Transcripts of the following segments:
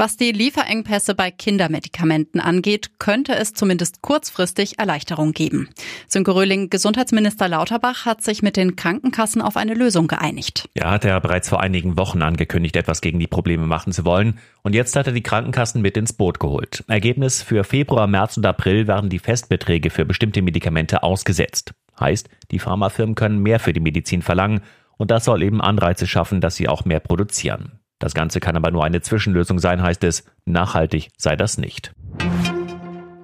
Was die Lieferengpässe bei Kindermedikamenten angeht, könnte es zumindest kurzfristig Erleichterung geben. Sönke Röhling, Gesundheitsminister Lauterbach hat sich mit den Krankenkassen auf eine Lösung geeinigt. Ja, hat er bereits vor einigen Wochen angekündigt, etwas gegen die Probleme machen zu wollen. Und jetzt hat er die Krankenkassen mit ins Boot geholt. Ergebnis für Februar, März und April werden die Festbeträge für bestimmte Medikamente ausgesetzt. Heißt, die Pharmafirmen können mehr für die Medizin verlangen und das soll eben Anreize schaffen, dass sie auch mehr produzieren. Das Ganze kann aber nur eine Zwischenlösung sein, heißt es. Nachhaltig sei das nicht.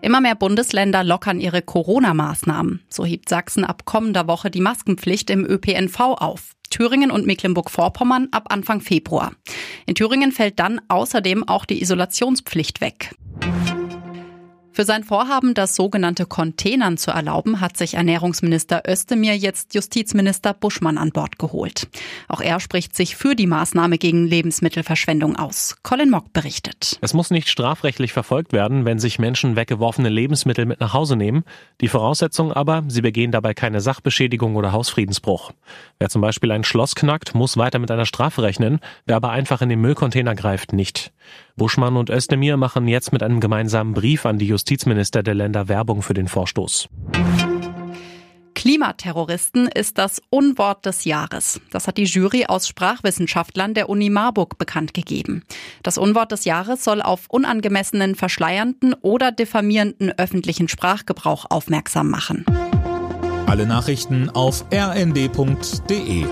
Immer mehr Bundesländer lockern ihre Corona-Maßnahmen. So hebt Sachsen ab kommender Woche die Maskenpflicht im ÖPNV auf. Thüringen und Mecklenburg-Vorpommern ab Anfang Februar. In Thüringen fällt dann außerdem auch die Isolationspflicht weg. Für sein Vorhaben, das sogenannte Containern zu erlauben, hat sich Ernährungsminister Özdemir jetzt Justizminister Buschmann an Bord geholt. Auch er spricht sich für die Maßnahme gegen Lebensmittelverschwendung aus. Colin Mock berichtet. Es muss nicht strafrechtlich verfolgt werden, wenn sich Menschen weggeworfene Lebensmittel mit nach Hause nehmen. Die Voraussetzung aber, sie begehen dabei keine Sachbeschädigung oder Hausfriedensbruch. Wer zum Beispiel ein Schloss knackt, muss weiter mit einer Strafe rechnen. Wer aber einfach in den Müllcontainer greift, nicht. Buschmann und Özdemir machen jetzt mit einem gemeinsamen Brief an die Justizminister der Länder Werbung für den Vorstoß. Klimaterroristen ist das Unwort des Jahres. Das hat die Jury aus Sprachwissenschaftlern der Uni Marburg bekannt gegeben. Das Unwort des Jahres soll auf unangemessenen, verschleiernden oder diffamierenden öffentlichen Sprachgebrauch aufmerksam machen. Alle Nachrichten auf rnd.de